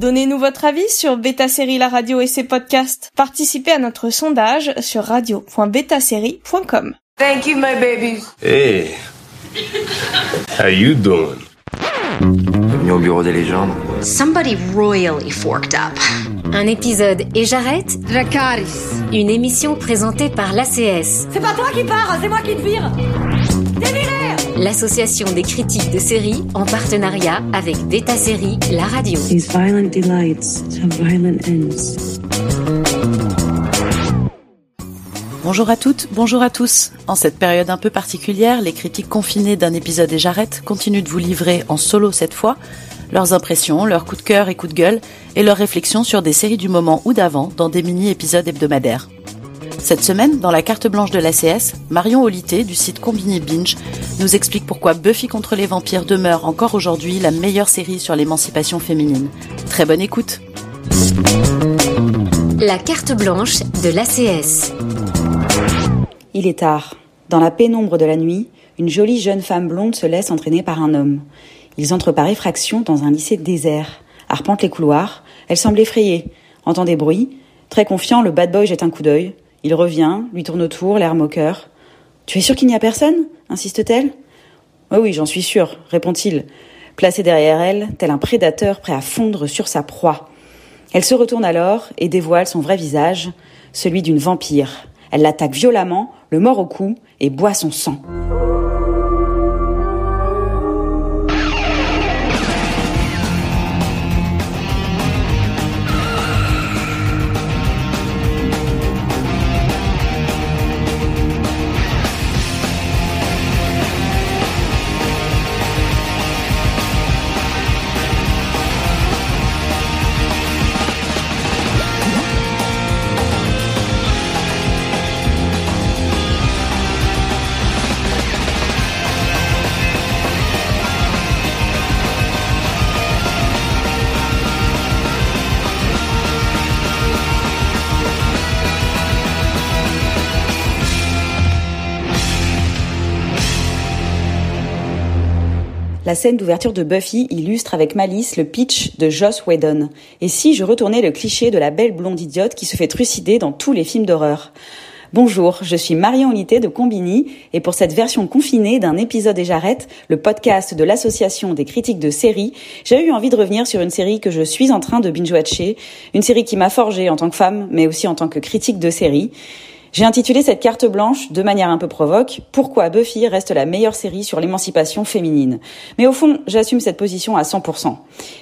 Donnez-nous votre avis sur Beta Série La Radio et ses podcasts. Participez à notre sondage sur radio.betasérie.com. Thank you, my babies. Hey, how you doing? Bienvenue au bureau des légendes. Somebody royally forked up. Un épisode et j'arrête Dracaris. Une émission présentée par l'ACS, C'est pas toi qui pars, c'est moi qui te vire. L'association des critiques de séries en partenariat avec Beta Série La Radio. These violent delights have violent ends. Bonjour à toutes, bonjour à tous. En cette période un peu particulière, les critiques confinés d'un épisode et j'arrête continuent de vous livrer en solo cette fois leurs impressions, leurs coups de cœur et coups de gueule et leurs réflexions sur des séries du moment ou d'avant dans des mini-épisodes hebdomadaires. Cette semaine, dans la carte blanche de l'ACS, Marion Olité du site Combini Binge nous explique pourquoi Buffy contre les vampires demeure encore aujourd'hui la meilleure série sur l'émancipation féminine. Très bonne écoute. La carte blanche de l'ACS. Il est tard. Dans la pénombre de la nuit, une jolie jeune femme blonde se laisse entraîner par un homme. Ils entrent par effraction dans un lycée désert, arpentent les couloirs. Elle semble effrayée, entend des bruits. Très confiant, le bad boy jette un coup d'œil. Il revient, lui tourne autour, l'air moqueur. Tu es sûr qu'il n'y a personne? insiste-t-elle. Oui, oui, j'en suis sûr, répond-il, placé derrière elle, tel un prédateur prêt à fondre sur sa proie. Elle se retourne alors et dévoile son vrai visage, celui d'une vampire. Elle l'attaque violemment, le mord au cou et boit son sang. La scène d'ouverture de Buffy illustre avec malice le pitch de Joss Whedon. Et si je retournais le cliché de la belle blonde idiote qui se fait trucider dans tous les films d'horreur? Bonjour, je suis Marion Unité de Combini et pour cette version confinée d'un épisode et j'arrête, le podcast de l'association des critiques de séries, j'ai eu envie de revenir sur une série que je suis en train de binge-watcher, une série qui m'a forgée en tant que femme mais aussi en tant que critique de série. J'ai intitulé cette carte blanche, de manière un peu provoque, Pourquoi Buffy reste la meilleure série sur l'émancipation féminine. Mais au fond, j'assume cette position à 100%.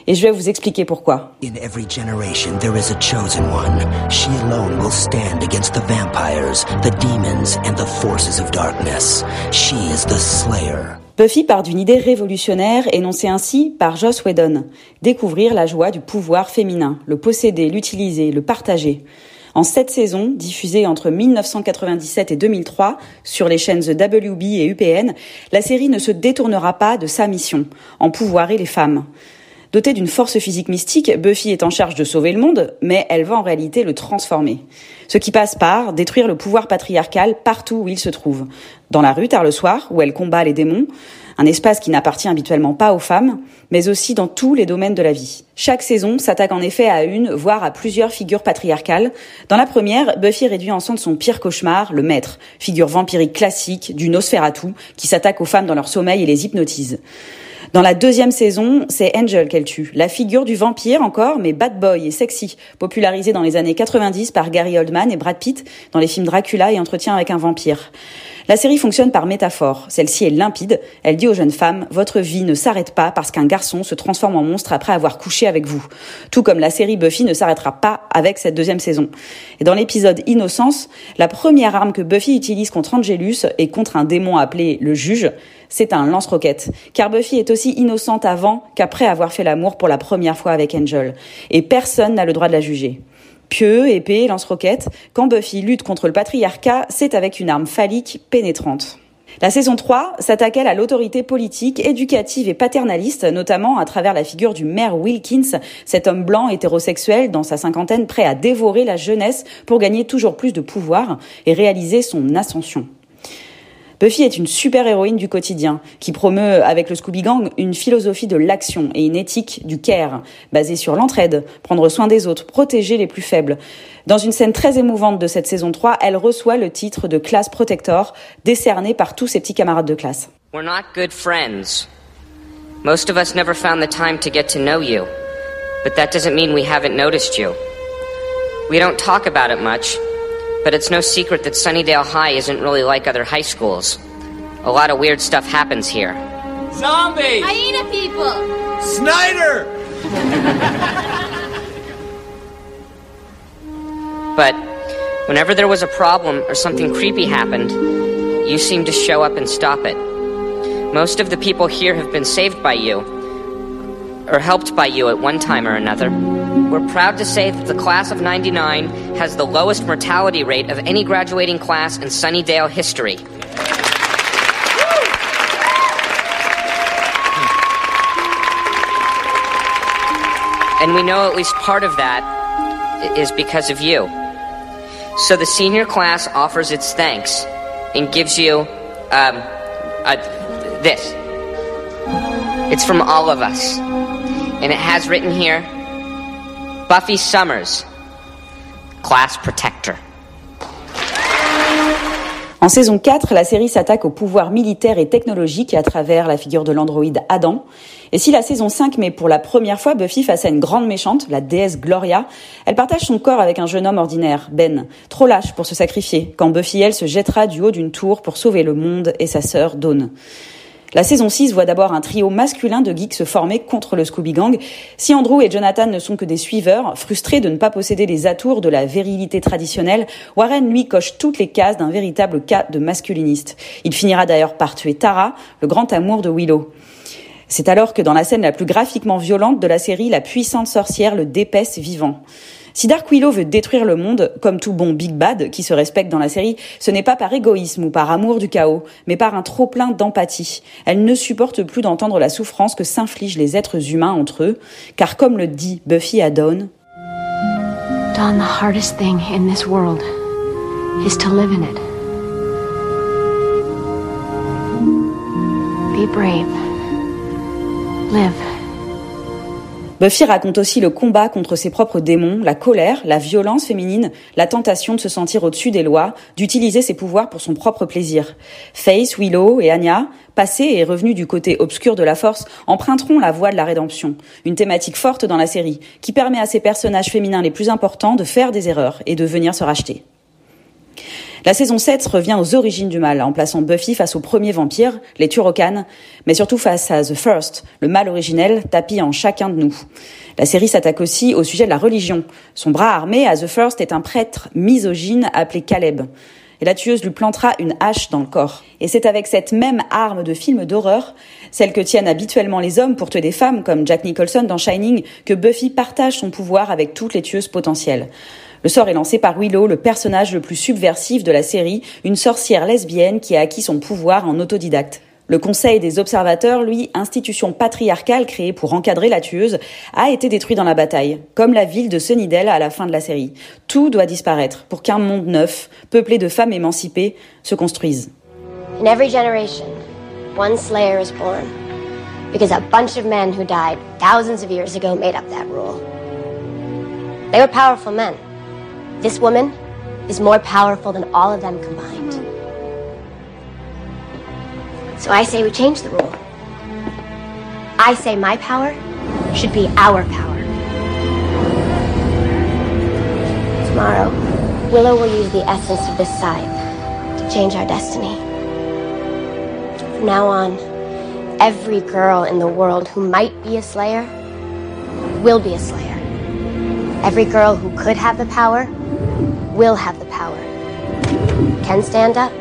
Et je vais vous expliquer pourquoi. In every generation, there is a chosen one. She alone will stand against the vampires, the demons, and the forces of darkness. She is the Slayer. Buffy part d'une idée révolutionnaire énoncée ainsi par Joss Whedon. Découvrir la joie du pouvoir féminin, le posséder, l'utiliser, le partager. En sept saisons, diffusées entre 1997 et 2003 sur les chaînes The WB et UPN, la série ne se détournera pas de sa mission, en pouvoirer les femmes. Dotée d'une force physique mystique, Buffy est en charge de sauver le monde, mais elle va en réalité le transformer. Ce qui passe par détruire le pouvoir patriarcal partout où il se trouve. Dans la rue tard le soir, où elle combat les démons, un espace qui n'appartient habituellement pas aux femmes, mais aussi dans tous les domaines de la vie. Chaque saison s'attaque en effet à une, voire à plusieurs figures patriarcales. Dans la première, Buffy réduit ensemble son pire cauchemar, le maître, figure vampirique classique du Nosferatu, qui s'attaque aux femmes dans leur sommeil et les hypnotise. Dans la deuxième saison, c'est Angel qu'elle tue, la figure du vampire encore, mais bad boy et sexy, popularisée dans les années 90 par Gary Oldman et Brad Pitt dans les films Dracula et Entretien avec un vampire. La série fonctionne par métaphore. Celle-ci est limpide. Elle dit aux jeunes femmes, votre vie ne s'arrête pas parce qu'un garçon se transforme en monstre après avoir couché avec vous. Tout comme la série Buffy ne s'arrêtera pas avec cette deuxième saison. Et dans l'épisode Innocence, la première arme que Buffy utilise contre Angelus et contre un démon appelé le juge, c'est un lance-roquette. Car Buffy est aussi innocente avant qu'après avoir fait l'amour pour la première fois avec Angel. Et personne n'a le droit de la juger. Pieux, épée, lance-roquettes, quand Buffy lutte contre le patriarcat, c'est avec une arme phallique pénétrante. La saison 3 s'attaque à l'autorité politique, éducative et paternaliste, notamment à travers la figure du maire Wilkins, cet homme blanc hétérosexuel dans sa cinquantaine prêt à dévorer la jeunesse pour gagner toujours plus de pouvoir et réaliser son ascension. Buffy est une super-héroïne du quotidien, qui promeut avec le Scooby Gang une philosophie de l'action et une éthique du care, basée sur l'entraide, prendre soin des autres, protéger les plus faibles. Dans une scène très émouvante de cette saison 3, elle reçoit le titre de classe protector, décerné par tous ses petits camarades de classe. We're not good friends. Most of us never found the time to get to know you, but that doesn't mean we haven't noticed you. We don't talk about it much, but it's no secret that Sunnydale High isn't really like other high schools. A lot of weird stuff happens here. Zombies! Hyena people! Snyder! But whenever there was a problem or something creepy happened, you seemed to show up and stop it. Most of the people here have been saved by you, or helped by you at one time or another. We're proud to say that the class of 99 has the lowest mortality rate of any graduating class in Sunnydale history. And we know at least part of that is because of you. So the senior class offers its thanks and gives you um, uh, this. It's from all of us. And it has written here Buffy Summers, Class Protector. En saison 4, la série s'attaque au pouvoir militaire et technologique à travers la figure de l'androïde Adam. Et si la saison 5 met pour la première fois Buffy face à une grande méchante, la déesse Gloria, elle partage son corps avec un jeune homme ordinaire, Ben, trop lâche pour se sacrifier, quand Buffy, elle, se jettera du haut d'une tour pour sauver le monde et sa sœur Dawn. La saison 6 voit d'abord un trio masculin de geeks se former contre le Scooby Gang. Si Andrew et Jonathan ne sont que des suiveurs, frustrés de ne pas posséder les atours de la virilité traditionnelle, Warren lui coche toutes les cases d'un véritable cas de masculiniste. Il finira d'ailleurs par tuer Tara, le grand amour de Willow. C'est alors que dans la scène la plus graphiquement violente de la série, la puissante sorcière le dépaisse vivant. Si Dark Willow veut détruire le monde, comme tout bon Big Bad qui se respecte dans la série, ce n'est pas par égoïsme ou par amour du chaos, mais par un trop-plein d'empathie. Elle ne supporte plus d'entendre la souffrance que s'infligent les êtres humains entre eux, car comme le dit Buffy à Dawn, Dawn, hardest. Be brave. Buffy raconte aussi le combat contre ses propres démons, la colère, la violence féminine, la tentation de se sentir au-dessus des lois, d'utiliser ses pouvoirs pour son propre plaisir. Faith, Willow et Anya, passés et revenus du côté obscur de la force, emprunteront la voie de la rédemption, une thématique forte dans la série, qui permet à ces personnages féminins les plus importants de faire des erreurs et de venir se racheter. La saison 7 revient aux origines du mal, en plaçant Buffy face au premier vampire, les Turokan, mais surtout face à The First, le mal originel tapi en chacun de nous. La série s'attaque aussi au sujet de la religion. Son bras armé à The First est un prêtre misogyne appelé Caleb. Et la tueuse lui plantera une hache dans le corps. Et c'est avec cette même arme de film d'horreur, celle que tiennent habituellement les hommes pour tuer des femmes, comme Jack Nicholson dans Shining, que Buffy partage son pouvoir avec toutes les tueuses potentielles. Le sort est lancé par Willow, le personnage le plus subversif de la série, une sorcière lesbienne qui a acquis son pouvoir en autodidacte. Le Conseil des observateurs, lui, institution patriarcale créée pour encadrer la tueuse, a été détruit dans la bataille, comme la ville de Sunnydale à la fin de la série. Tout doit disparaître pour qu'un monde neuf, peuplé de femmes émancipées, se construise. Slayer bunch. This woman is more powerful than all of them combined. So I say we change the rule. I say my power should be our power. Tomorrow, Willow will use the essence of this scythe to change our destiny. From now on, every girl in the world who might be a slayer will be a slayer. Every girl who could have the power will have the power. Can stand up,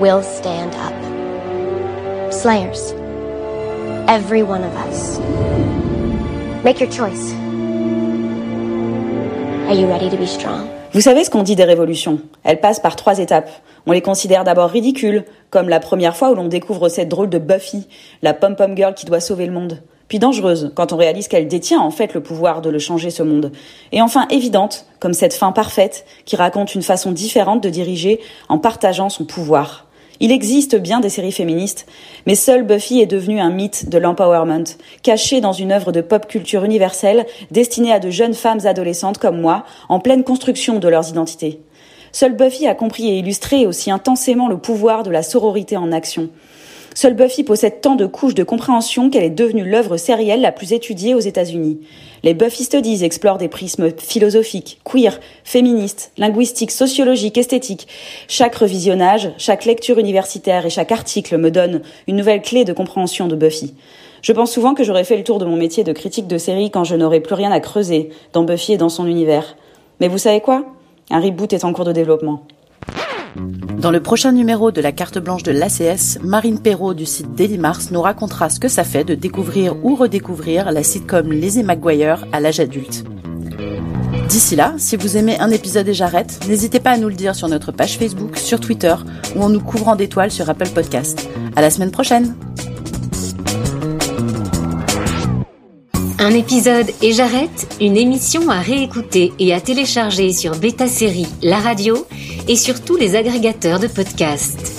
will stand up. Slayers. Every one of us. Make your choice. Are you ready to be strong? Vous savez ce qu'on dit des révolutions? Elles passent par trois étapes. On les considère d'abord ridicules, comme la première fois où l'on découvre cette drôle de Buffy, la pom-pom girl qui doit sauver le monde. Puis dangereuse, quand on réalise qu'elle détient en fait le pouvoir de le changer ce monde. Et enfin évidente, comme cette fin parfaite, qui raconte une façon différente de diriger en partageant son pouvoir. Il existe bien des séries féministes, mais seule Buffy est devenue un mythe de l'empowerment, caché dans une œuvre de pop culture universelle destinée à de jeunes femmes adolescentes comme moi, en pleine construction de leurs identités. Seule Buffy a compris et illustré aussi intensément le pouvoir de la sororité en action. Seule Buffy possède tant de couches de compréhension qu'elle est devenue l'œuvre sérielle la plus étudiée aux États-Unis. Les Buffy Studies explorent des prismes philosophiques, queer, féministes, linguistiques, sociologiques, esthétiques. Chaque revisionnage, chaque lecture universitaire et chaque article me donne une nouvelle clé de compréhension de Buffy. Je pense souvent que j'aurais fait le tour de mon métier de critique de série quand je n'aurais plus rien à creuser dans Buffy et dans son univers. Mais vous savez quoi? Un reboot est en cours de développement. Dans le prochain numéro de la carte blanche de l'ACS, Marine Perrault du site Daily Mars nous racontera ce que ça fait de découvrir ou redécouvrir la sitcom Lizzie McGuire à l'âge adulte. D'ici là, si vous aimez un épisode et j'arrête, n'hésitez pas à nous le dire sur notre page Facebook, sur Twitter ou en nous couvrant d'étoiles sur Apple Podcast. À la semaine prochaine! Un épisode et j'arrête, une émission à réécouter et à télécharger sur Beta Série, la radio et sur tous les agrégateurs de podcasts.